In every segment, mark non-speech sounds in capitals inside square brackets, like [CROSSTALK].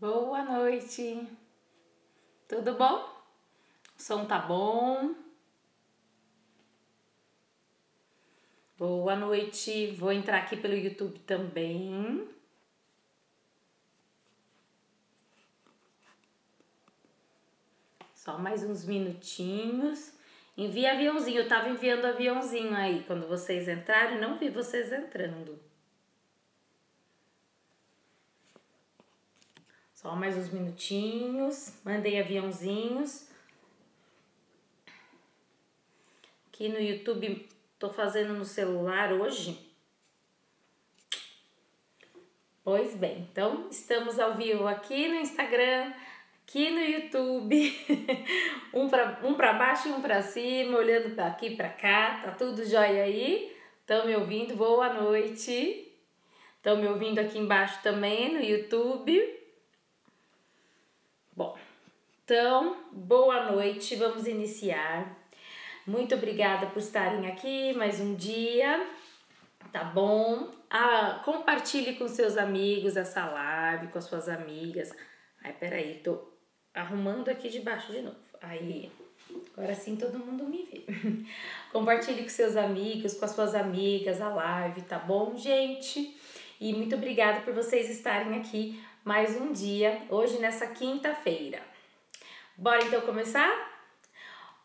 Boa noite. Tudo bom? O som tá bom? Boa noite. Vou entrar aqui pelo YouTube também. Só mais uns minutinhos. Envia aviãozinho. Eu tava enviando aviãozinho aí quando vocês entraram não vi vocês entrando. Só mais uns minutinhos. Mandei aviãozinhos. Aqui no YouTube, tô fazendo no celular hoje. Pois bem, então estamos ao vivo aqui no Instagram, aqui no YouTube, [LAUGHS] um para um baixo e um para cima, olhando para aqui para cá, tá tudo jóia aí? Estão me ouvindo? Boa noite. Estão me ouvindo aqui embaixo também no YouTube. Bom, então, boa noite, vamos iniciar. Muito obrigada por estarem aqui mais um dia, tá bom? Ah, compartilhe com seus amigos essa live, com as suas amigas. Ai, peraí, tô arrumando aqui debaixo de novo. Aí, agora sim todo mundo me vê. [LAUGHS] compartilhe com seus amigos, com as suas amigas a live, tá bom, gente? E muito obrigada por vocês estarem aqui mais um dia, hoje nessa quinta-feira. Bora então começar?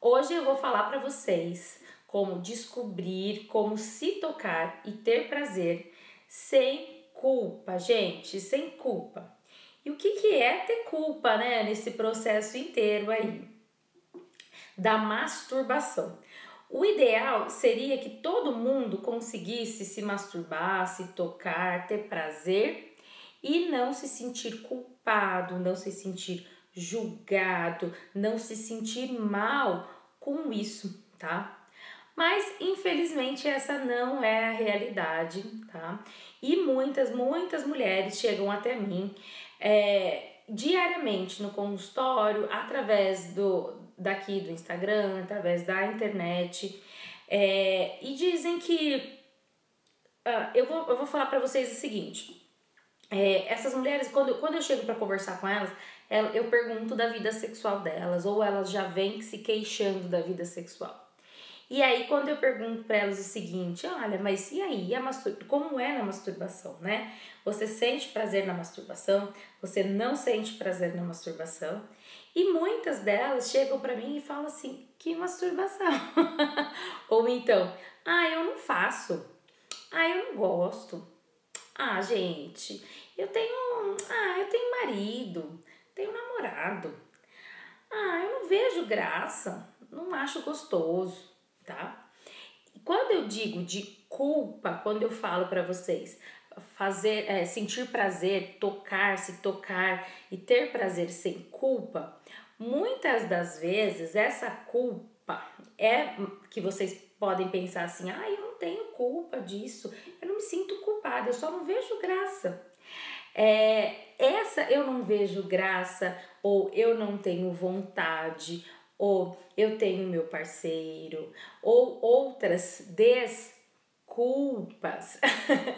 Hoje eu vou falar para vocês como descobrir, como se tocar e ter prazer sem culpa, gente, sem culpa. E o que, que é ter culpa, né, nesse processo inteiro aí da masturbação? O ideal seria que todo mundo conseguisse se masturbar, se tocar, ter prazer e não se sentir culpado, não se sentir julgado, não se sentir mal com isso, tá? Mas infelizmente essa não é a realidade, tá? E muitas, muitas mulheres chegam até mim é, diariamente no consultório, através do daqui do Instagram, através da internet, é, e dizem que uh, eu, vou, eu vou falar para vocês o seguinte é, essas mulheres, quando, quando eu chego para conversar com elas, eu pergunto da vida sexual delas, ou elas já vêm se queixando da vida sexual. E aí, quando eu pergunto para elas o seguinte, olha, mas e aí, a mastur como é na masturbação, né? Você sente prazer na masturbação? Você não sente prazer na masturbação? E muitas delas chegam para mim e falam assim, que masturbação? [LAUGHS] ou então, ah, eu não faço. Ah, eu não gosto. Ah, gente, eu tenho. Ah, eu tenho marido, tenho namorado. Ah, eu não vejo graça, não acho gostoso, tá? Quando eu digo de culpa, quando eu falo para vocês fazer, é, sentir prazer, tocar, se tocar e ter prazer sem culpa, muitas das vezes essa culpa é que vocês podem pensar assim, ah, eu não tenho culpa disso, eu não me sinto culpada, eu só não vejo graça. É, essa eu não vejo graça, ou eu não tenho vontade, ou eu tenho meu parceiro, ou outras desculpas,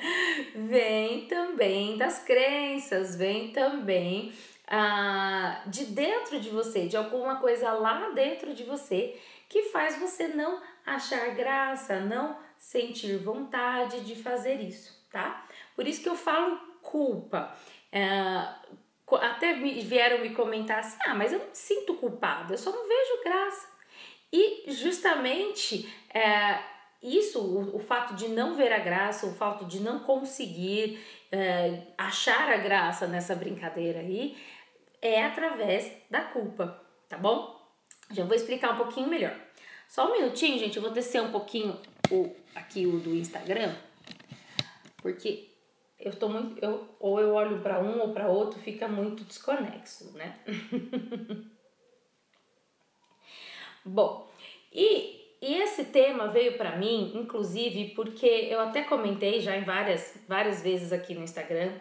[LAUGHS] vem também das crenças, vem também ah, de dentro de você, de alguma coisa lá dentro de você que faz você não achar graça, não sentir vontade de fazer isso, tá? Por isso que eu falo culpa. É, até vieram me comentar assim: ah, mas eu não me sinto culpada, eu só não vejo graça. E justamente é, isso, o, o, fato de não ver a graça, o fato de não conseguir é, achar a graça nessa brincadeira aí, é através da culpa, tá bom? Já vou explicar um pouquinho melhor. Só um minutinho, gente, eu vou descer um pouquinho o, aqui o do Instagram, porque eu tô muito. Eu, ou eu olho para um ou para outro, fica muito desconexo, né? [LAUGHS] Bom, e, e esse tema veio para mim, inclusive, porque eu até comentei já em várias, várias vezes aqui no Instagram,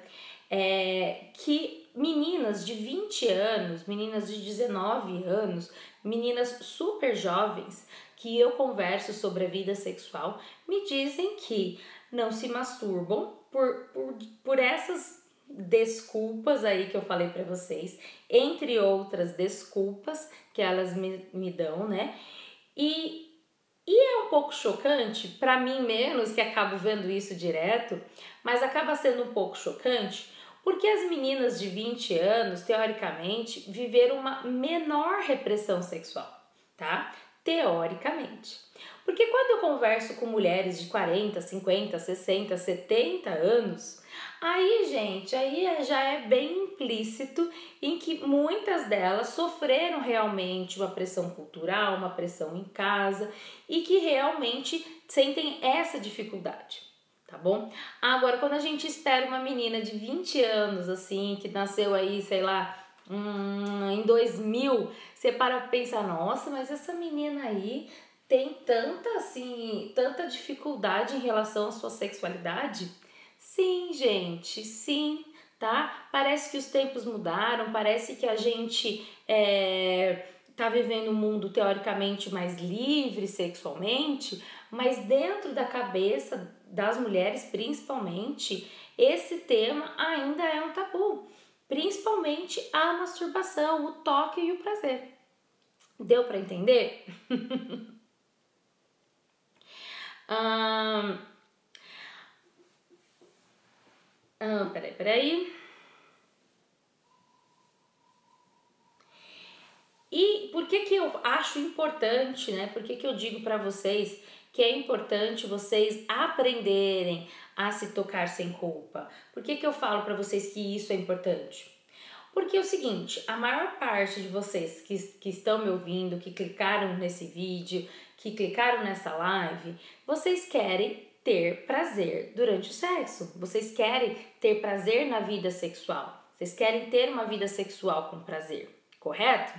é, que meninas de 20 anos, meninas de 19 anos, meninas super jovens que eu converso sobre a vida sexual me dizem que não se masturbam por, por, por essas desculpas aí que eu falei para vocês, entre outras desculpas que elas me, me dão, né? E, e é um pouco chocante, para mim menos, que acabo vendo isso direto, mas acaba sendo um pouco chocante porque as meninas de 20 anos, teoricamente, viveram uma menor repressão sexual, tá? Teoricamente. Porque quando eu converso com mulheres de 40, 50, 60, 70 anos, aí, gente, aí já é bem implícito em que muitas delas sofreram realmente uma pressão cultural, uma pressão em casa e que realmente sentem essa dificuldade tá bom? Agora, quando a gente espera uma menina de 20 anos, assim, que nasceu aí, sei lá, hum, em 2000, você para pensar, nossa, mas essa menina aí tem tanta, assim, tanta dificuldade em relação à sua sexualidade? Sim, gente, sim, tá? Parece que os tempos mudaram, parece que a gente é, tá vivendo um mundo teoricamente mais livre sexualmente, mas dentro da cabeça das mulheres, principalmente, esse tema ainda é um tabu, principalmente a masturbação, o toque e o prazer. Deu para entender? [LAUGHS] peraí, peraí. E por que, que eu acho importante, né? Por que, que eu digo para vocês que é importante vocês aprenderem a se tocar sem culpa. Por que, que eu falo para vocês que isso é importante? Porque é o seguinte, a maior parte de vocês que, que estão me ouvindo, que clicaram nesse vídeo, que clicaram nessa live, vocês querem ter prazer durante o sexo. Vocês querem ter prazer na vida sexual. Vocês querem ter uma vida sexual com prazer, correto?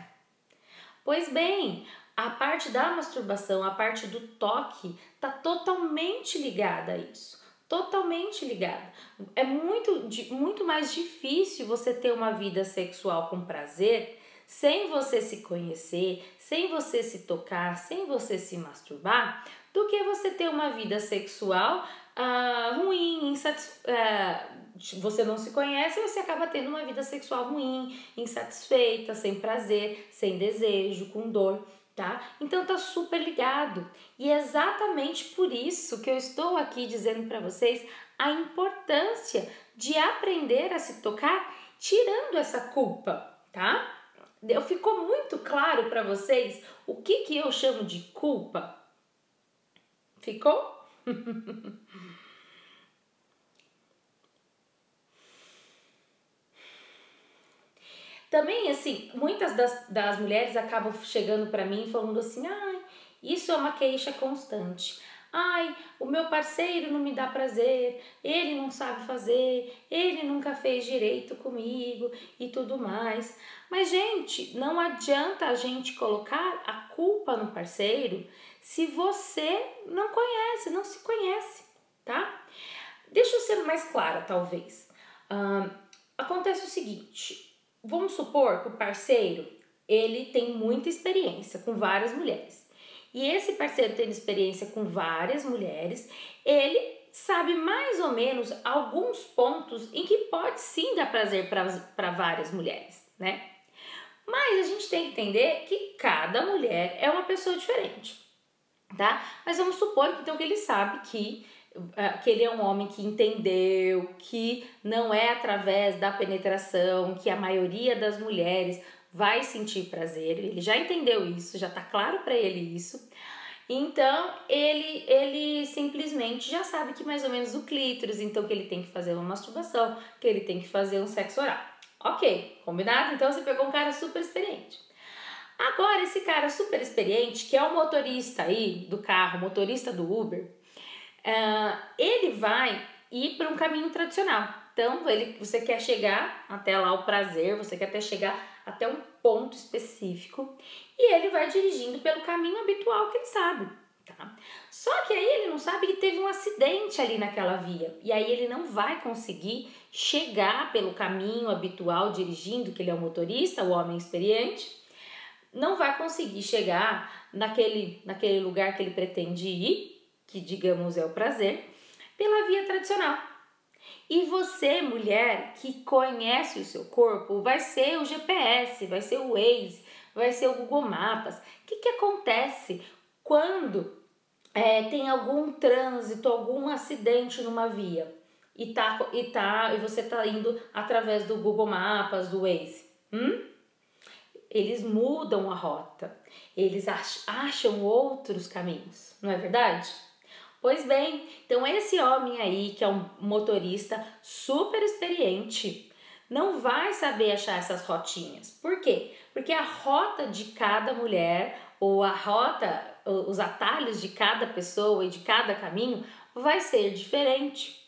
Pois bem, a parte da masturbação, a parte do toque, tá totalmente ligada a isso. Totalmente ligada. É muito, muito mais difícil você ter uma vida sexual com prazer sem você se conhecer, sem você se tocar, sem você se masturbar, do que você ter uma vida sexual uh, ruim, insatisf... Uh, você não se conhece, você acaba tendo uma vida sexual ruim, insatisfeita, sem prazer, sem desejo, com dor tá? Então tá super ligado. E é exatamente por isso que eu estou aqui dizendo para vocês a importância de aprender a se tocar tirando essa culpa, tá? Eu ficou muito claro para vocês o que que eu chamo de culpa? Ficou? [LAUGHS] Também, assim, muitas das, das mulheres acabam chegando para mim falando assim: ai, isso é uma queixa constante. Ai, o meu parceiro não me dá prazer, ele não sabe fazer, ele nunca fez direito comigo e tudo mais. Mas, gente, não adianta a gente colocar a culpa no parceiro se você não conhece, não se conhece, tá? Deixa eu ser mais clara, talvez. Acontece o seguinte: Vamos supor que o parceiro ele tem muita experiência com várias mulheres. E esse parceiro tendo experiência com várias mulheres, ele sabe mais ou menos alguns pontos em que pode sim dar prazer para várias mulheres, né? Mas a gente tem que entender que cada mulher é uma pessoa diferente, tá? Mas vamos supor então que ele sabe que que ele é um homem que entendeu que não é através da penetração que a maioria das mulheres vai sentir prazer. Ele já entendeu isso, já tá claro para ele isso. Então ele ele simplesmente já sabe que mais ou menos o clítoris, então que ele tem que fazer uma masturbação, que ele tem que fazer um sexo oral. Ok, combinado? Então você pegou um cara super experiente. Agora, esse cara super experiente, que é o motorista aí do carro, motorista do Uber, uh, ele vai ir para um caminho tradicional. Então, ele, você quer chegar até lá o prazer, você quer até chegar até um ponto específico e ele vai dirigindo pelo caminho habitual que ele sabe. Tá? Só que aí ele não sabe que teve um acidente ali naquela via e aí ele não vai conseguir chegar pelo caminho habitual dirigindo, que ele é o motorista, o homem experiente, não vai conseguir chegar naquele, naquele lugar que ele pretende ir que digamos é o prazer, pela via tradicional. E você, mulher que conhece o seu corpo, vai ser o GPS, vai ser o Waze, vai ser o Google Mapas. O que, que acontece quando é, tem algum trânsito, algum acidente numa via e, tá, e, tá, e você está indo através do Google Mapas, do Waze? Hum? Eles mudam a rota, eles acham outros caminhos, não é verdade? Pois bem, então esse homem aí, que é um motorista super experiente, não vai saber achar essas rotinhas. Por quê? Porque a rota de cada mulher ou a rota, os atalhos de cada pessoa e de cada caminho vai ser diferente.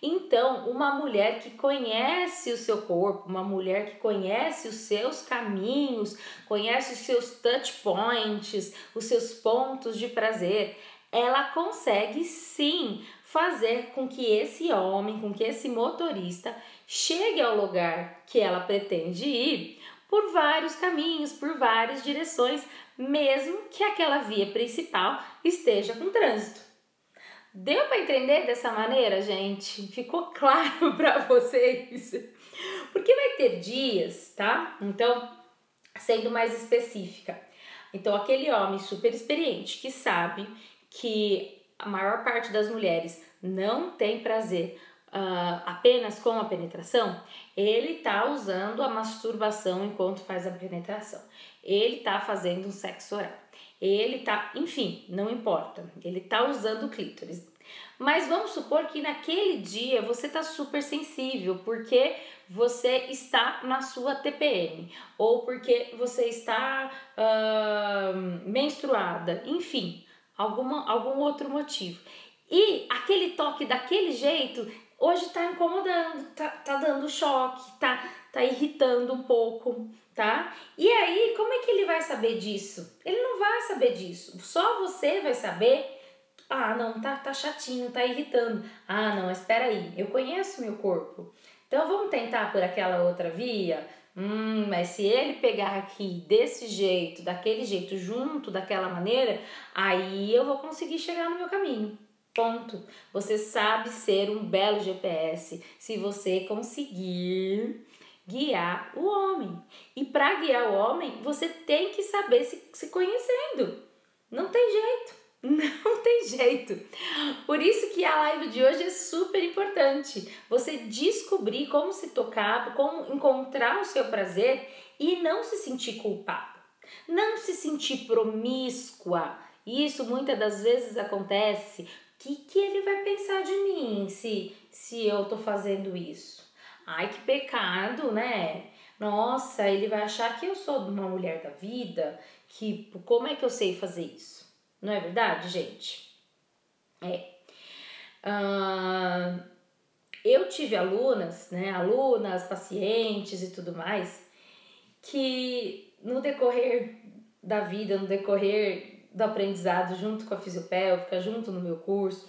Então, uma mulher que conhece o seu corpo, uma mulher que conhece os seus caminhos, conhece os seus touch points, os seus pontos de prazer, ela consegue sim fazer com que esse homem, com que esse motorista chegue ao lugar que ela pretende ir por vários caminhos, por várias direções, mesmo que aquela via principal esteja com trânsito. Deu para entender dessa maneira, gente? Ficou [LAUGHS] claro para vocês? Porque vai ter dias, tá? Então, sendo mais específica. Então, aquele homem super experiente que sabe que a maior parte das mulheres não tem prazer uh, apenas com a penetração, ele está usando a masturbação enquanto faz a penetração. Ele está fazendo um sexo oral. Ele tá, enfim, não importa. Ele tá usando o clítoris. Mas vamos supor que naquele dia você tá super sensível porque você está na sua TPM ou porque você está uh, menstruada, enfim, alguma, algum outro motivo. E aquele toque daquele jeito hoje tá incomodando, tá, tá dando choque, tá, tá irritando um pouco, tá? E aí, como é que ele vai saber disso? Ele não vai saber disso. Só você vai saber. Ah, não, tá, tá chatinho, tá irritando. Ah, não, espera aí, eu conheço meu corpo. Então vamos tentar por aquela outra via? Hum, mas se ele pegar aqui desse jeito, daquele jeito, junto, daquela maneira, aí eu vou conseguir chegar no meu caminho. Ponto. Você sabe ser um belo GPS se você conseguir guiar o homem. E para guiar o homem, você tem que saber se, se conhecendo. Não tem jeito. Não tem jeito. Por isso que a live de hoje é super importante. Você descobrir como se tocar, como encontrar o seu prazer e não se sentir culpado. Não se sentir promíscua. Isso muitas das vezes acontece. O que, que ele vai pensar de mim se, se eu tô fazendo isso? Ai, que pecado, né? Nossa, ele vai achar que eu sou uma mulher da vida, que como é que eu sei fazer isso? Não é verdade, gente? É. Eu tive alunas, né? Alunas, pacientes e tudo mais, que no decorrer da vida, no decorrer do aprendizado junto com a fisiopélvica, junto no meu curso,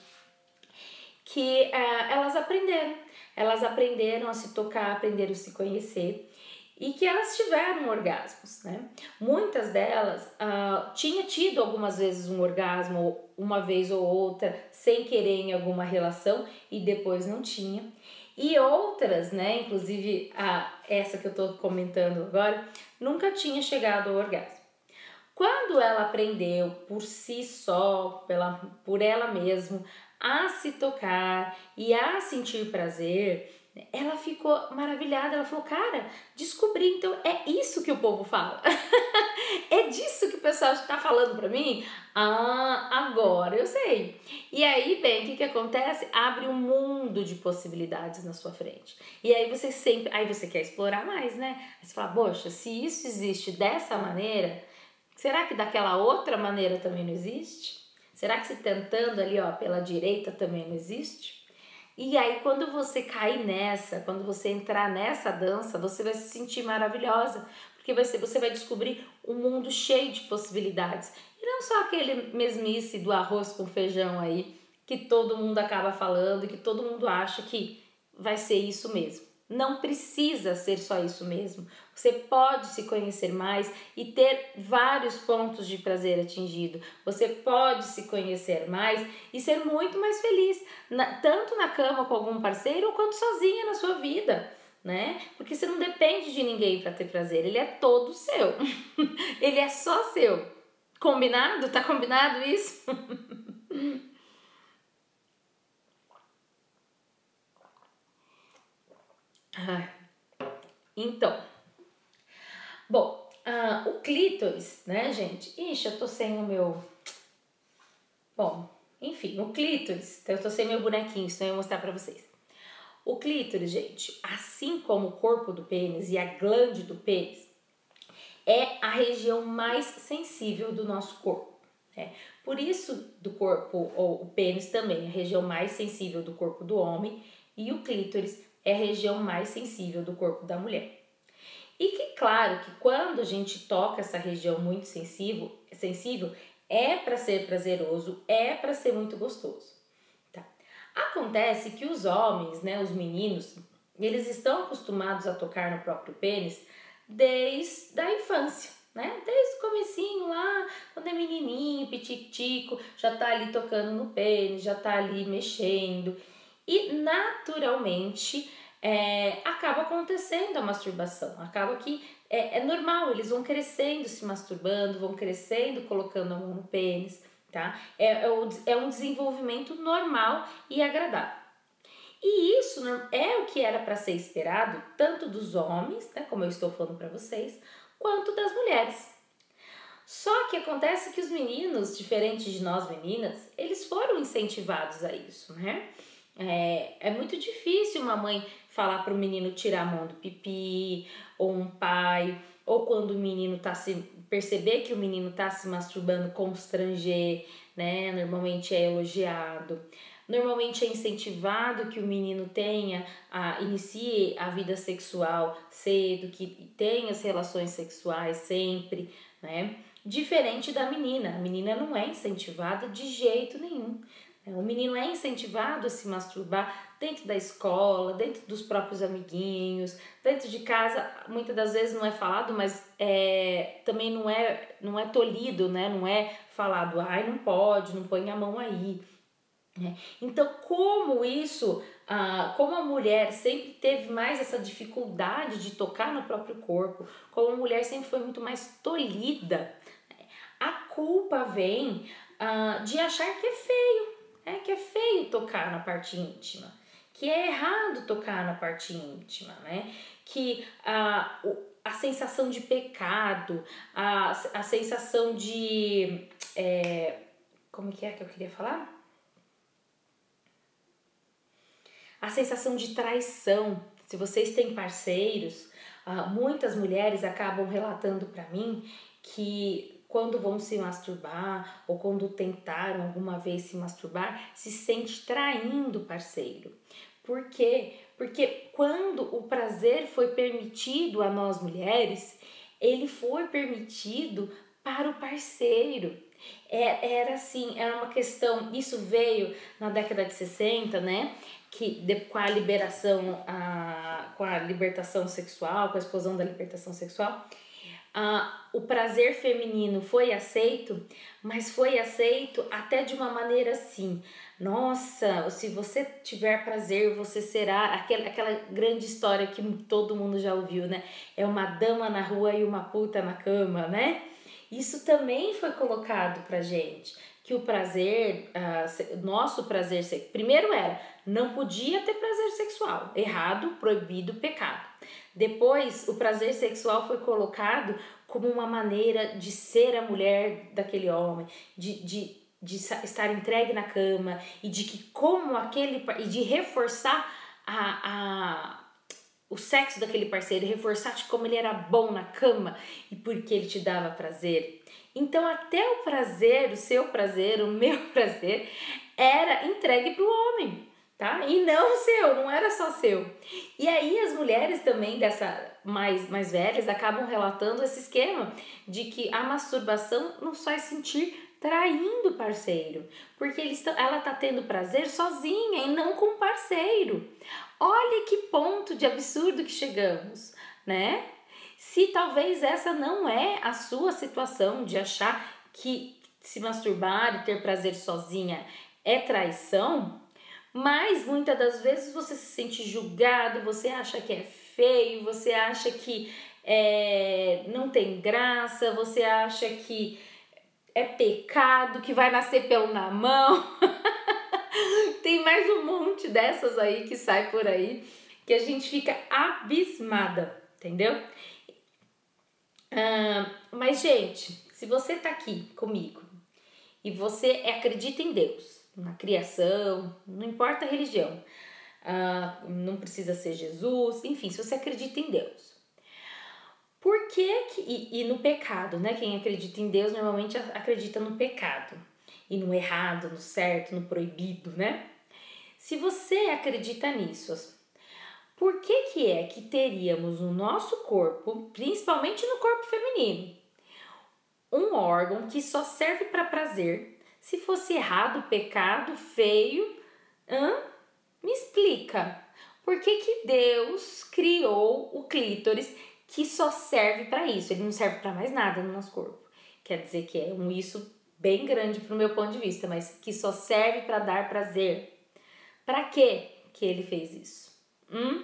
que uh, elas aprenderam elas aprenderam a se tocar, aprenderam a se conhecer e que elas tiveram orgasmos, né? Muitas delas uh, tinha tido algumas vezes um orgasmo, uma vez ou outra, sem querer em alguma relação e depois não tinha. E outras, né, inclusive a, essa que eu tô comentando agora, nunca tinha chegado ao orgasmo. Quando ela aprendeu por si só, pela, por ela mesma, a se tocar e a sentir prazer, ela ficou maravilhada. Ela falou: Cara, descobri, então é isso que o povo fala. [LAUGHS] é disso que o pessoal está falando para mim? Ah, agora eu sei. E aí, bem, o que, que acontece? Abre um mundo de possibilidades na sua frente. E aí você sempre. Aí você quer explorar mais, né? Aí você fala: Poxa, se isso existe dessa maneira, será que daquela outra maneira também não existe? Será que se tentando ali, ó, pela direita também não existe? E aí, quando você cair nessa, quando você entrar nessa dança, você vai se sentir maravilhosa, porque você, você vai descobrir um mundo cheio de possibilidades. E não só aquele mesmice do arroz com feijão aí, que todo mundo acaba falando, que todo mundo acha que vai ser isso mesmo. Não precisa ser só isso mesmo. Você pode se conhecer mais e ter vários pontos de prazer atingido. Você pode se conhecer mais e ser muito mais feliz, tanto na cama com algum parceiro quanto sozinha na sua vida. Né? Porque você não depende de ninguém para ter prazer, ele é todo seu. [LAUGHS] ele é só seu. Combinado? Tá combinado isso? [LAUGHS] então, bom, uh, o clítoris, né, gente? Ixi, eu tô sem o meu. Bom, enfim, o clítoris, então eu tô sem meu bonequinho, senão eu vou mostrar pra vocês. O clítoris, gente, assim como o corpo do pênis e a glande do pênis, é a região mais sensível do nosso corpo. Né? Por isso, do corpo, ou o pênis também é a região mais sensível do corpo do homem, e o clítoris é a região mais sensível do corpo da mulher. E que, claro, que quando a gente toca essa região muito sensível, sensível é para ser prazeroso, é para ser muito gostoso. Tá? Acontece que os homens, né, os meninos, eles estão acostumados a tocar no próprio pênis desde a infância, né? Desde o comecinho lá, quando é menininho, pititico, já tá ali tocando no pênis, já tá ali mexendo e naturalmente é, acaba acontecendo a masturbação. Acaba que é, é, normal, eles vão crescendo se masturbando, vão crescendo colocando a mão no pênis, tá? É, é, é um desenvolvimento normal e agradável. E isso é o que era para ser esperado tanto dos homens, né, como eu estou falando para vocês, quanto das mulheres. Só que acontece que os meninos, diferente de nós meninas, eles foram incentivados a isso, né? É, é muito difícil uma mãe falar para o menino tirar a mão do pipi, ou um pai, ou quando o menino tá se perceber que o menino tá se masturbando, constranger, né? Normalmente é elogiado. Normalmente é incentivado que o menino tenha, a, inicie a vida sexual cedo, que tenha as relações sexuais sempre, né? Diferente da menina. A menina não é incentivada de jeito nenhum. É, o menino é incentivado a se masturbar dentro da escola, dentro dos próprios amiguinhos, dentro de casa. Muitas das vezes não é falado, mas é, também não é, não é tolhido, né? Não é falado, ai, não pode, não põe a mão aí. Né? Então, como isso, ah, como a mulher sempre teve mais essa dificuldade de tocar no próprio corpo, como a mulher sempre foi muito mais tolhida, a culpa vem ah, de achar que é feio é que é feio tocar na parte íntima, que é errado tocar na parte íntima, né? Que a, a sensação de pecado, a, a sensação de. É, como que é que eu queria falar? A sensação de traição. Se vocês têm parceiros, uh, muitas mulheres acabam relatando para mim que quando vão se masturbar ou quando tentaram alguma vez se masturbar, se sente traindo o parceiro. Por quê? Porque quando o prazer foi permitido a nós mulheres, ele foi permitido para o parceiro. É, era assim, era uma questão. Isso veio na década de 60, né? Que de, com a liberação, a, com a libertação sexual, com a explosão da libertação sexual, ah, o prazer feminino foi aceito, mas foi aceito até de uma maneira assim. Nossa, se você tiver prazer, você será aquela, aquela grande história que todo mundo já ouviu, né? É uma dama na rua e uma puta na cama, né? Isso também foi colocado pra gente que o prazer, uh, nosso prazer, primeiro era, não podia ter prazer sexual, errado, proibido, pecado. Depois, o prazer sexual foi colocado como uma maneira de ser a mulher daquele homem, de, de, de estar entregue na cama e de que como aquele e de reforçar a, a o sexo daquele parceiro, reforçar como ele era bom na cama e porque ele te dava prazer. Então, até o prazer, o seu prazer, o meu [LAUGHS] prazer, era entregue para o homem, tá? E não seu, não era só seu. E aí as mulheres também dessa mais, mais velhas acabam relatando esse esquema de que a masturbação nos faz sentir traindo o parceiro, porque eles ela está tendo prazer sozinha e não com o parceiro. Olha que ponto de absurdo que chegamos, né? Se talvez essa não é a sua situação de achar que se masturbar e ter prazer sozinha é traição, mas muitas das vezes você se sente julgado, você acha que é feio, você acha que é, não tem graça, você acha que é pecado, que vai nascer pelo na mão. [LAUGHS] tem mais um monte dessas aí que sai por aí que a gente fica abismada, entendeu? Ah, mas, gente, se você tá aqui comigo e você acredita em Deus, na criação, não importa a religião, ah, não precisa ser Jesus, enfim, se você acredita em Deus, por que, que e, e, no pecado, né? Quem acredita em Deus normalmente acredita no pecado e no errado, no certo, no proibido, né? Se você acredita nisso, por que que é que teríamos no nosso corpo, principalmente no corpo feminino, um órgão que só serve para prazer? Se fosse errado, pecado, feio, hã? me explica. Por que que Deus criou o clítoris que só serve para isso, ele não serve para mais nada no nosso corpo. Quer dizer que é um isso bem grande pro meu ponto de vista, mas que só serve para dar prazer. Para que que ele fez isso? Hum?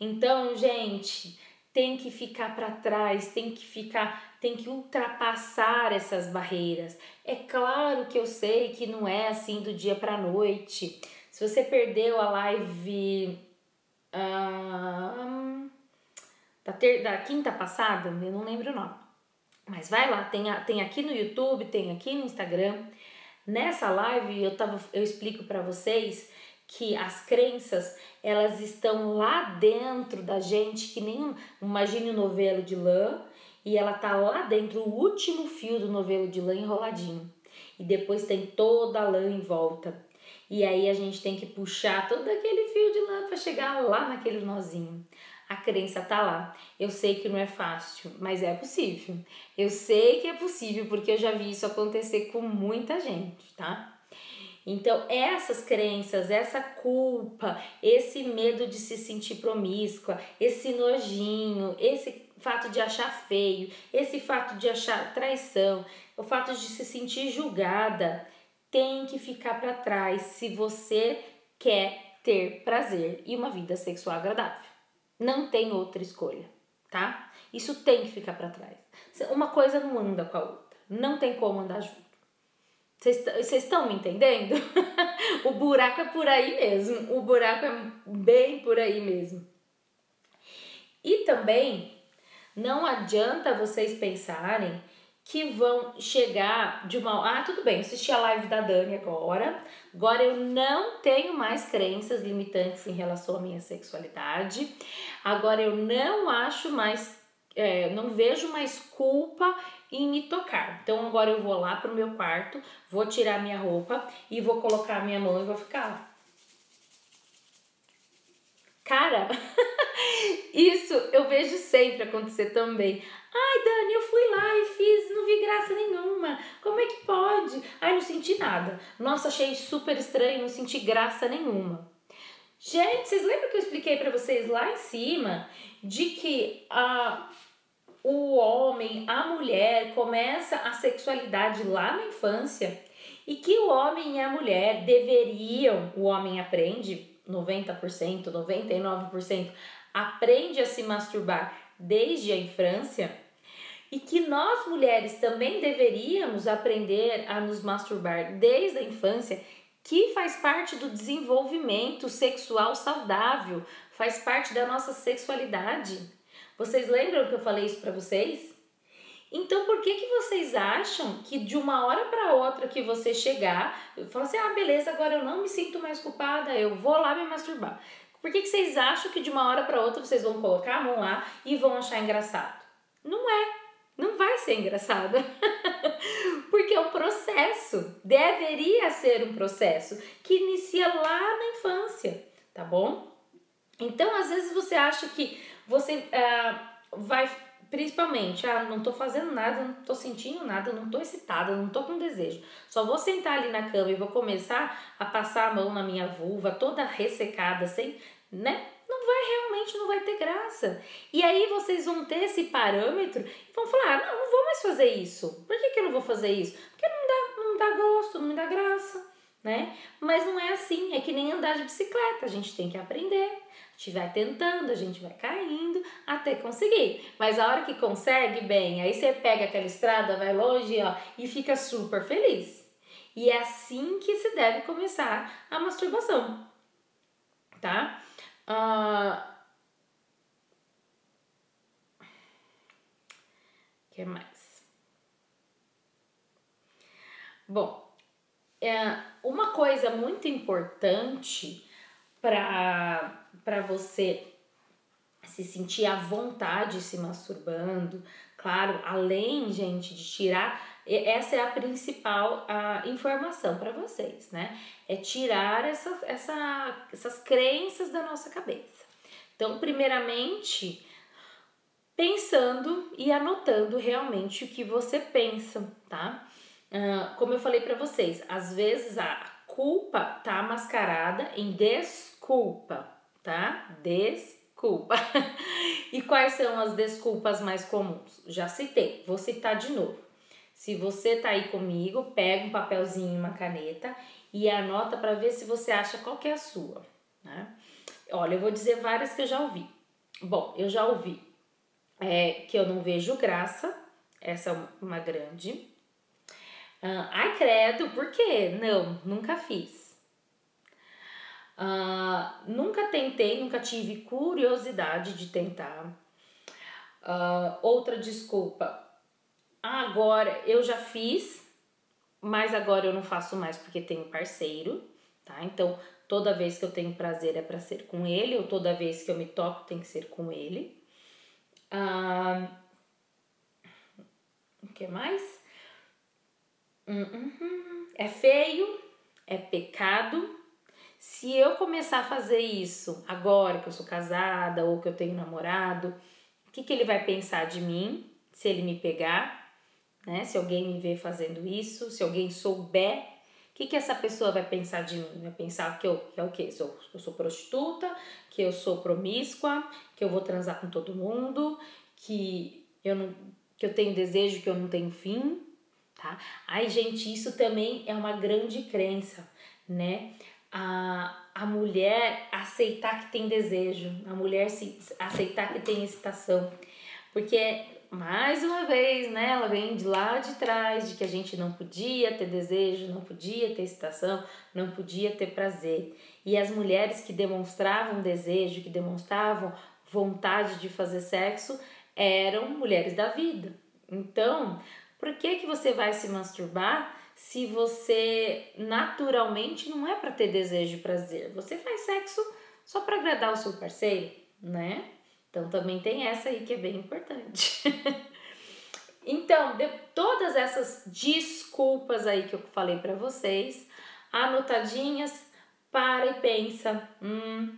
Então, gente, tem que ficar para trás, tem que ficar, tem que ultrapassar essas barreiras. É claro que eu sei que não é assim do dia para noite. Se você perdeu a live uh, da, ter, da quinta passada, eu não lembro o nome. Mas vai lá, tem, a, tem aqui no YouTube, tem aqui no Instagram. Nessa live eu, tava, eu explico para vocês que as crenças elas estão lá dentro da gente, que nem imagine um novelo de lã, e ela tá lá dentro, o último fio do novelo de lã enroladinho. E depois tem toda a lã em volta. E aí a gente tem que puxar todo aquele fio de lã para chegar lá naquele nozinho a crença tá lá. Eu sei que não é fácil, mas é possível. Eu sei que é possível porque eu já vi isso acontecer com muita gente, tá? Então, essas crenças, essa culpa, esse medo de se sentir promíscua, esse nojinho, esse fato de achar feio, esse fato de achar traição, o fato de se sentir julgada, tem que ficar para trás se você quer ter prazer e uma vida sexual agradável. Não tem outra escolha, tá? Isso tem que ficar para trás. Uma coisa não anda com a outra. Não tem como andar junto. Vocês estão me entendendo? [LAUGHS] o buraco é por aí mesmo. O buraco é bem por aí mesmo. E também não adianta vocês pensarem que vão chegar de uma. Ah, tudo bem, assisti a live da Dani agora. Agora eu não tenho mais crenças limitantes em relação à minha sexualidade. Agora eu não acho mais. É, não vejo mais culpa em me tocar. Então agora eu vou lá pro meu quarto, vou tirar minha roupa e vou colocar a minha mão e vou ficar. Cara, [LAUGHS] isso eu vejo sempre acontecer também. Ai, Dani, eu fui lá e fiz, não vi graça nenhuma. Como é que pode? Ai, não senti nada. Nossa, achei super estranho, não senti graça nenhuma. Gente, vocês lembram que eu expliquei para vocês lá em cima de que a o homem, a mulher começa a sexualidade lá na infância e que o homem e a mulher deveriam, o homem aprende 90%, 99% aprende a se masturbar desde a infância e que nós mulheres também deveríamos aprender a nos masturbar desde a infância, que faz parte do desenvolvimento sexual saudável, faz parte da nossa sexualidade. Vocês lembram que eu falei isso para vocês? Então, por que que vocês acham que de uma hora para outra que você chegar, falo assim: "Ah, beleza, agora eu não me sinto mais culpada, eu vou lá me masturbar". Por que, que vocês acham que de uma hora para outra vocês vão colocar a mão lá e vão achar engraçado? Não é. Não vai ser engraçado. [LAUGHS] Porque é um processo. Deveria ser um processo que inicia lá na infância, tá bom? Então, às vezes você acha que você uh, vai principalmente, ah, não tô fazendo nada, não tô sentindo nada, não tô excitada, não tô com desejo. Só vou sentar ali na cama e vou começar a passar a mão na minha vulva, toda ressecada, sem, né? Não vai realmente, não vai ter graça. E aí vocês vão ter esse parâmetro e vão falar: ah, não, não vou mais fazer isso. Por que, que eu não vou fazer isso? Porque não dá, não dá gosto, não me dá graça, né? Mas não é assim, é que nem andar de bicicleta, a gente tem que aprender gente vai tentando, a gente vai caindo até conseguir. Mas a hora que consegue, bem, aí você pega aquela estrada, vai longe ó, e fica super feliz. E é assim que se deve começar a masturbação, tá? Uh... que mais? Bom, é uma coisa muito importante para você se sentir à vontade se masturbando. Claro, além, gente, de tirar, essa é a principal a informação para vocês, né? É tirar essa, essa, essas crenças da nossa cabeça. Então, primeiramente, pensando e anotando realmente o que você pensa, tá? Como eu falei para vocês, às vezes a culpa tá mascarada em desculpa tá? Desculpa. [LAUGHS] e quais são as desculpas mais comuns? Já citei, vou citar de novo. Se você tá aí comigo, pega um papelzinho e uma caneta e anota para ver se você acha qual que é a sua, né? Olha, eu vou dizer várias que eu já ouvi. Bom, eu já ouvi é, que eu não vejo graça, essa é uma grande. Ah, ai, credo, por quê? Não, nunca fiz. Uh, nunca tentei, nunca tive curiosidade de tentar. Uh, outra desculpa. Agora eu já fiz, mas agora eu não faço mais porque tenho parceiro, tá? Então toda vez que eu tenho prazer é para ser com ele, ou toda vez que eu me toco tem que ser com ele. O que mais? Hum, hum, hum. É feio, é pecado se eu começar a fazer isso agora que eu sou casada ou que eu tenho namorado, o que, que ele vai pensar de mim se ele me pegar? Né? Se alguém me ver fazendo isso, se alguém souber, o que, que essa pessoa vai pensar de mim? Vai pensar que eu, que é o quê? Sou, eu sou prostituta, que eu sou promíscua, que eu vou transar com todo mundo, que eu, não, que eu tenho desejo que eu não tenho fim, tá? Ai, gente, isso também é uma grande crença, né? a, a mulher aceitar que tem desejo, a mulher se, aceitar que tem excitação. Porque, mais uma vez, né, ela vem de lá de trás, de que a gente não podia ter desejo, não podia ter excitação, não podia ter prazer. E as mulheres que demonstravam desejo, que demonstravam vontade de fazer sexo, eram mulheres da vida. Então, por que, que você vai se masturbar se você naturalmente não é para ter desejo e prazer. Você faz sexo só para agradar o seu parceiro, né? Então também tem essa aí que é bem importante. [LAUGHS] então, de todas essas desculpas aí que eu falei para vocês, anotadinhas, para e pensa, hum,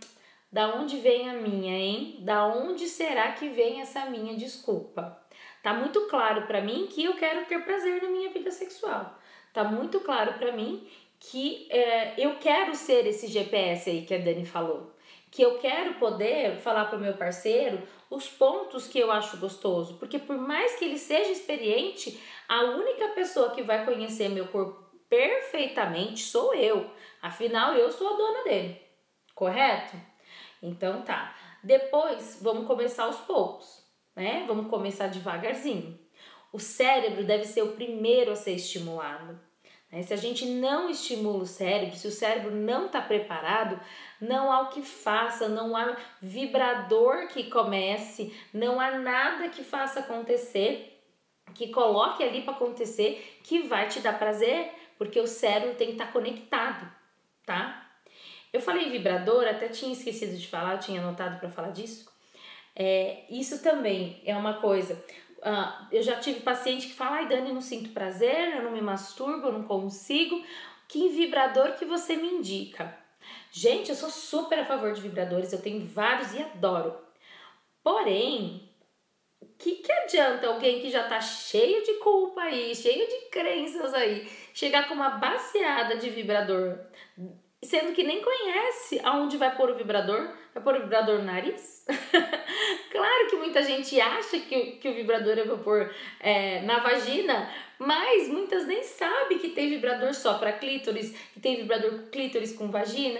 da onde vem a minha, hein? Da onde será que vem essa minha desculpa? Tá muito claro para mim que eu quero ter prazer na minha vida sexual tá muito claro para mim que é, eu quero ser esse GPS aí que a Dani falou. Que eu quero poder falar para meu parceiro os pontos que eu acho gostoso. Porque por mais que ele seja experiente, a única pessoa que vai conhecer meu corpo perfeitamente sou eu. Afinal, eu sou a dona dele. Correto? Então tá. Depois vamos começar aos poucos, né? Vamos começar devagarzinho. O cérebro deve ser o primeiro a ser estimulado. Né? Se a gente não estimula o cérebro, se o cérebro não está preparado, não há o que faça, não há vibrador que comece, não há nada que faça acontecer, que coloque ali para acontecer, que vai te dar prazer, porque o cérebro tem que estar tá conectado, tá? Eu falei vibrador, até tinha esquecido de falar, eu tinha anotado para falar disso. É, isso também é uma coisa. Uh, eu já tive paciente que fala, ai Dani, não sinto prazer, eu não me masturbo, eu não consigo. Que vibrador que você me indica? Gente, eu sou super a favor de vibradores, eu tenho vários e adoro. Porém, O que, que adianta alguém que já tá cheio de culpa aí, cheio de crenças aí, chegar com uma baseada de vibrador, sendo que nem conhece aonde vai pôr o vibrador? Vai pôr o vibrador no nariz? [LAUGHS] claro que muita gente acha que, que o vibrador é pra pôr é, na vagina, mas muitas nem sabem que tem vibrador só para clítoris, que tem vibrador clítoris com vagina,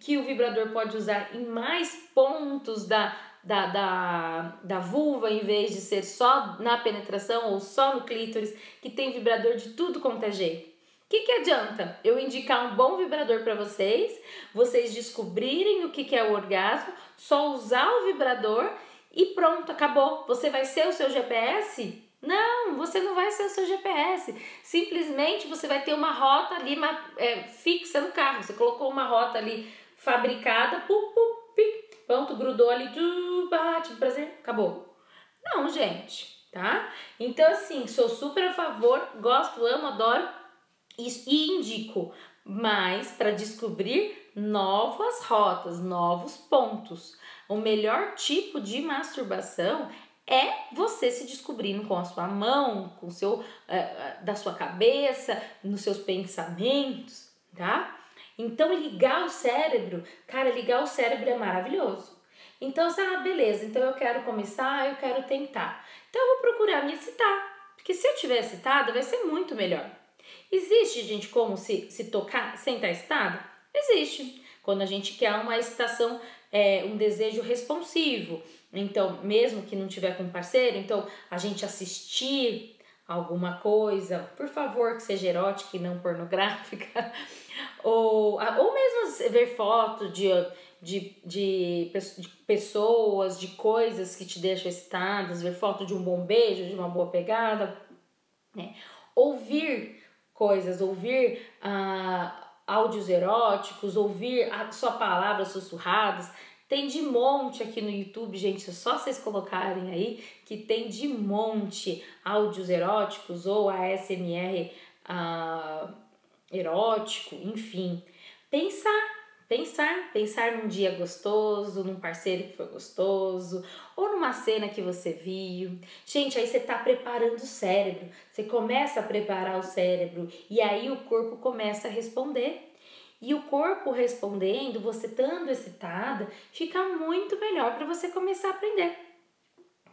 que o vibrador pode usar em mais pontos da, da, da, da vulva em vez de ser só na penetração ou só no clítoris, que tem vibrador de tudo quanto é jeito. Que, que adianta eu indicar um bom vibrador para vocês, vocês descobrirem o que, que é o orgasmo, só usar o vibrador e pronto, acabou. Você vai ser o seu GPS? Não, você não vai ser o seu GPS. Simplesmente você vai ter uma rota ali uma, é, fixa no carro. Você colocou uma rota ali fabricada, pu, pu, pi, pronto, grudou ali, tu, bate, prazer, acabou. Não, gente, tá? Então, assim, sou super a favor, gosto, amo, adoro e indico, mas para descobrir novas rotas, novos pontos. O melhor tipo de masturbação é você se descobrindo com a sua mão, com o seu é, da sua cabeça, nos seus pensamentos, tá? Então ligar o cérebro, cara, ligar o cérebro é maravilhoso. Então, ah, beleza, então eu quero começar, eu quero tentar. Então eu vou procurar me excitar, porque se eu tiver excitada vai ser muito melhor. Existe, gente, como se, se tocar sem estar excitada? Existe. Quando a gente quer uma excitação, é, um desejo responsivo, então, mesmo que não tiver com parceiro, então a gente assistir alguma coisa, por favor, que seja erótica e não pornográfica, [LAUGHS] ou, ou mesmo ver fotos de, de, de, de, pessoas, de coisas que te deixam excitadas, ver foto de um bom beijo, de uma boa pegada, né? Ouvir coisas, ouvir ah, áudios eróticos, ouvir a sua palavras sussurradas, tem de monte aqui no YouTube, gente, é só vocês colocarem aí que tem de monte áudios eróticos ou ASMR uh, erótico, enfim. Pensar, pensar, pensar num dia gostoso, num parceiro que foi gostoso, ou numa cena que você viu. Gente, aí você tá preparando o cérebro, você começa a preparar o cérebro e aí o corpo começa a responder. E o corpo respondendo, você estando excitada, fica muito melhor para você começar a aprender.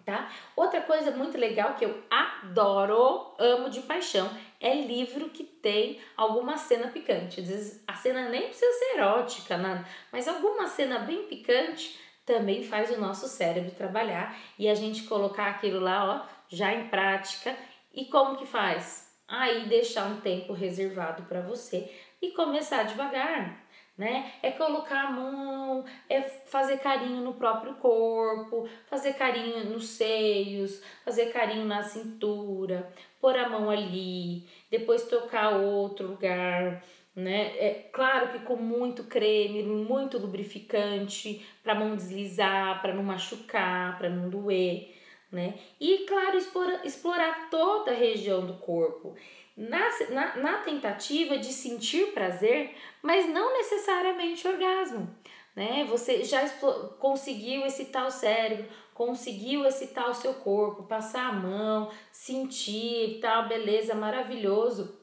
Tá? Outra coisa muito legal que eu adoro, amo de paixão, é livro que tem alguma cena picante. Às vezes a cena nem precisa ser erótica, nada, mas alguma cena bem picante também faz o nosso cérebro trabalhar e a gente colocar aquilo lá, ó, já em prática. E como que faz? Aí deixar um tempo reservado para você e começar devagar, né? É colocar a mão, é fazer carinho no próprio corpo, fazer carinho nos seios, fazer carinho na cintura, pôr a mão ali, depois tocar outro lugar, né? É claro que com muito creme, muito lubrificante, para mão deslizar, para não machucar, para não doer, né? E claro, explorar, explorar toda a região do corpo na, na, na tentativa de sentir prazer, mas não necessariamente orgasmo. Né? Você já conseguiu excitar o cérebro, conseguiu excitar o seu corpo, passar a mão, sentir, tal, beleza, maravilhoso.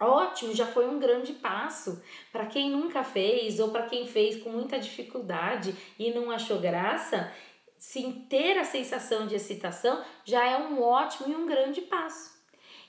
Ótimo, já foi um grande passo. Para quem nunca fez ou para quem fez com muita dificuldade e não achou graça, sim ter a sensação de excitação já é um ótimo e um grande passo.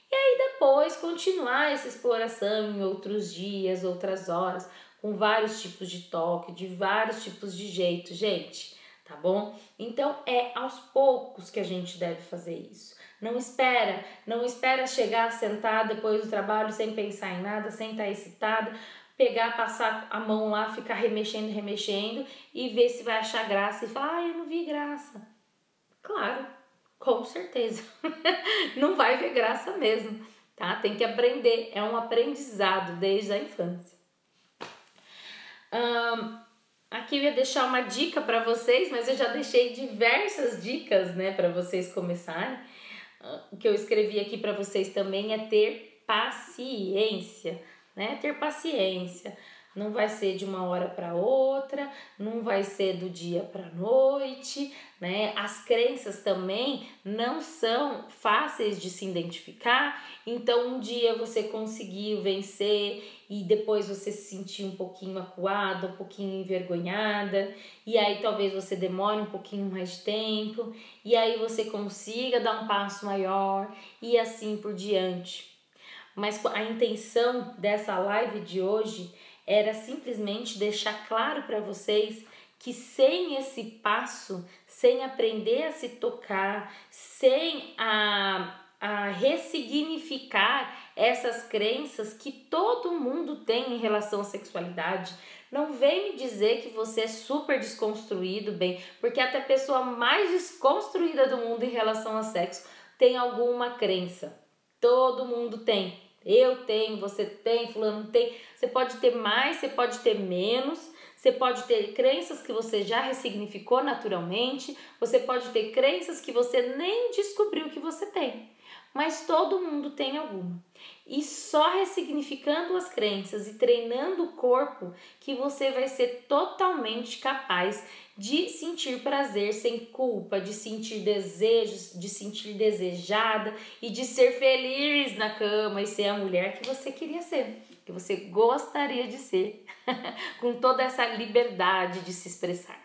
E aí depois continuar essa exploração em outros dias, outras horas, com vários tipos de toque, de vários tipos de jeito, gente, tá bom? Então é aos poucos que a gente deve fazer isso. Não espera, não espera chegar, sentar depois do trabalho sem pensar em nada, sem estar excitada, pegar, passar a mão lá, ficar remexendo, remexendo e ver se vai achar graça e falar, ah, eu não vi graça. Claro, com certeza. [LAUGHS] Não vai ver graça mesmo, tá? Tem que aprender, é um aprendizado desde a infância. Um, aqui eu ia deixar uma dica para vocês, mas eu já deixei diversas dicas, né, para vocês começarem. O que eu escrevi aqui para vocês também é ter paciência, né? Ter paciência. Não vai ser de uma hora para outra, não vai ser do dia para noite, né? As crenças também não são fáceis de se identificar, então um dia você conseguiu vencer e depois você se sentiu um pouquinho acuada, um pouquinho envergonhada, e aí talvez você demore um pouquinho mais de tempo, e aí você consiga dar um passo maior e assim por diante. Mas a intenção dessa live de hoje era simplesmente deixar claro para vocês que sem esse passo, sem aprender a se tocar, sem a, a ressignificar essas crenças que todo mundo tem em relação à sexualidade, não vem me dizer que você é super desconstruído, bem, porque até a pessoa mais desconstruída do mundo em relação ao sexo tem alguma crença. Todo mundo tem. Eu tenho, você tem, fulano tem. Você pode ter mais, você pode ter menos. Você pode ter crenças que você já ressignificou naturalmente, você pode ter crenças que você nem descobriu que você tem, mas todo mundo tem alguma. E só ressignificando as crenças e treinando o corpo que você vai ser totalmente capaz de sentir prazer sem culpa, de sentir desejos, de sentir desejada e de ser feliz na cama e ser a mulher que você queria ser, que você gostaria de ser, [LAUGHS] com toda essa liberdade de se expressar.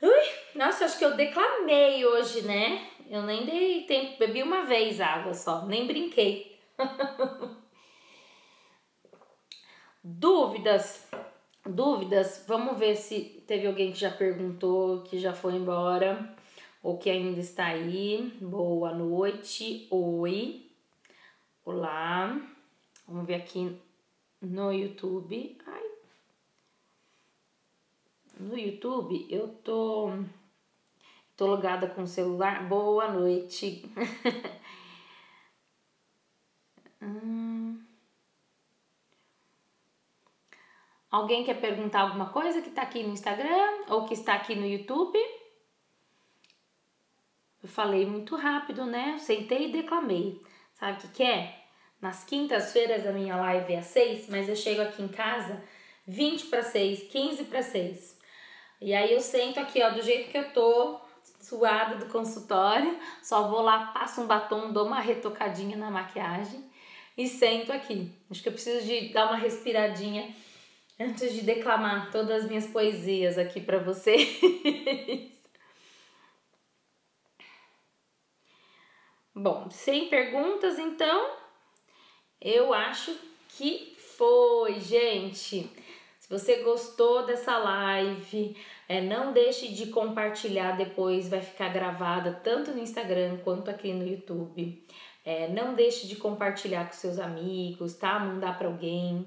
Ui, nossa, acho que eu declamei hoje, né? Eu nem dei tempo, bebi uma vez água só, nem brinquei. [LAUGHS] Dúvidas? Dúvidas? Vamos ver se teve alguém que já perguntou, que já foi embora ou que ainda está aí. Boa noite. Oi. Olá. Vamos ver aqui no YouTube. Ai. No YouTube eu tô Tô logada com o celular. Boa noite. [LAUGHS] hum. Alguém quer perguntar alguma coisa que tá aqui no Instagram ou que está aqui no YouTube? Eu falei muito rápido, né? sentei e declamei. Sabe o que, que é? Nas quintas-feiras a minha live é às 6, mas eu chego aqui em casa 20 para 6, 15 para 6. E aí eu sento aqui, ó, do jeito que eu tô, suada do consultório, só vou lá, passo um batom, dou uma retocadinha na maquiagem e sento aqui. Acho que eu preciso de dar uma respiradinha antes de declamar todas as minhas poesias aqui para vocês. [LAUGHS] Bom, sem perguntas, então, eu acho que foi, gente. Se você gostou dessa live, é, não deixe de compartilhar depois, vai ficar gravada tanto no Instagram quanto aqui no YouTube. É, não deixe de compartilhar com seus amigos, tá? Mandar para alguém.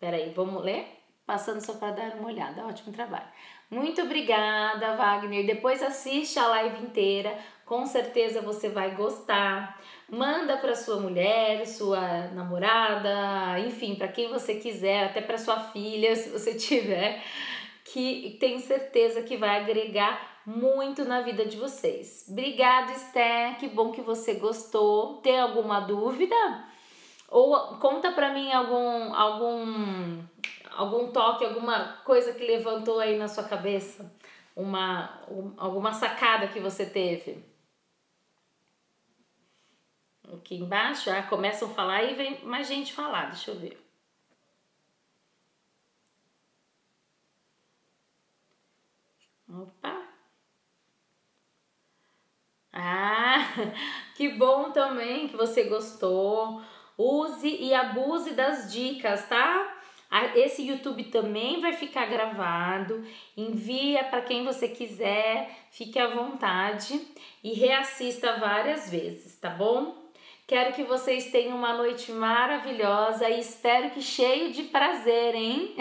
Peraí, vamos ler? Passando só para dar uma olhada. Ótimo trabalho. Muito obrigada, Wagner. Depois assiste a live inteira. Com certeza você vai gostar. Manda para sua mulher, sua namorada, enfim, para quem você quiser, até para sua filha, [LAUGHS] se você tiver que tenho certeza que vai agregar muito na vida de vocês. Obrigada, Esther. Que bom que você gostou. Tem alguma dúvida? Ou conta para mim algum algum algum toque, alguma coisa que levantou aí na sua cabeça, uma um, alguma sacada que você teve. Aqui embaixo, ah, começam a falar e vem mais gente falar. Deixa eu ver. Opa! Ah, [LAUGHS] que bom também que você gostou. Use e abuse das dicas, tá? Esse YouTube também vai ficar gravado. Envia para quem você quiser, fique à vontade e reassista várias vezes, tá bom? Quero que vocês tenham uma noite maravilhosa e espero que cheio de prazer, hein?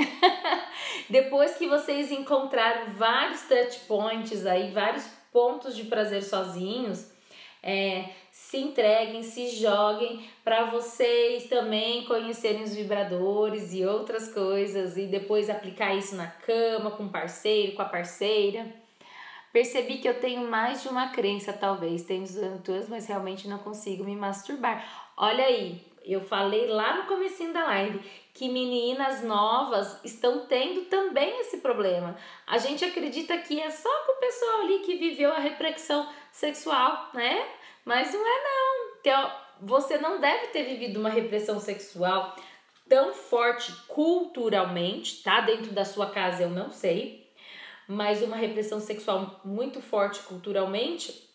[LAUGHS] Depois que vocês encontraram vários touch points aí, vários pontos de prazer sozinhos, é, se entreguem, se joguem para vocês também conhecerem os vibradores e outras coisas e depois aplicar isso na cama com o parceiro, com a parceira. Percebi que eu tenho mais de uma crença, talvez. Tenho duas, mas realmente não consigo me masturbar. Olha aí, eu falei lá no comecinho da live que meninas novas estão tendo também esse problema. A gente acredita que é só com o pessoal ali que viveu a repressão sexual, né? Mas não é não. Então, você não deve ter vivido uma repressão sexual tão forte culturalmente, tá? Dentro da sua casa eu não sei, mas uma repressão sexual muito forte culturalmente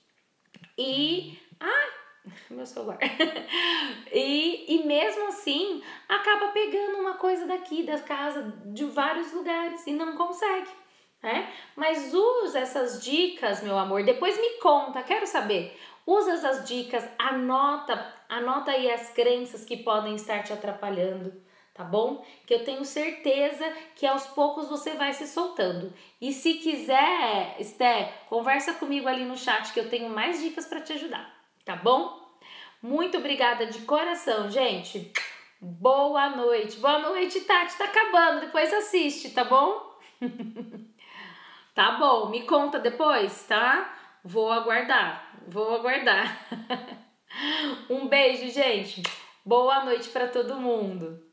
e ah, meu celular. [LAUGHS] e, e mesmo assim, acaba pegando uma coisa daqui da casa de vários lugares e não consegue, né? Mas usa essas dicas, meu amor. Depois me conta, quero saber. Usa essas dicas, anota, anota aí as crenças que podem estar te atrapalhando, tá bom? Que eu tenho certeza que aos poucos você vai se soltando. E se quiser, Esté, conversa comigo ali no chat que eu tenho mais dicas para te ajudar tá bom? Muito obrigada de coração, gente. Boa noite. Boa noite, Tati. Tá acabando, depois assiste, tá bom? [LAUGHS] tá bom, me conta depois, tá? Vou aguardar. Vou aguardar. [LAUGHS] um beijo, gente. Boa noite para todo mundo.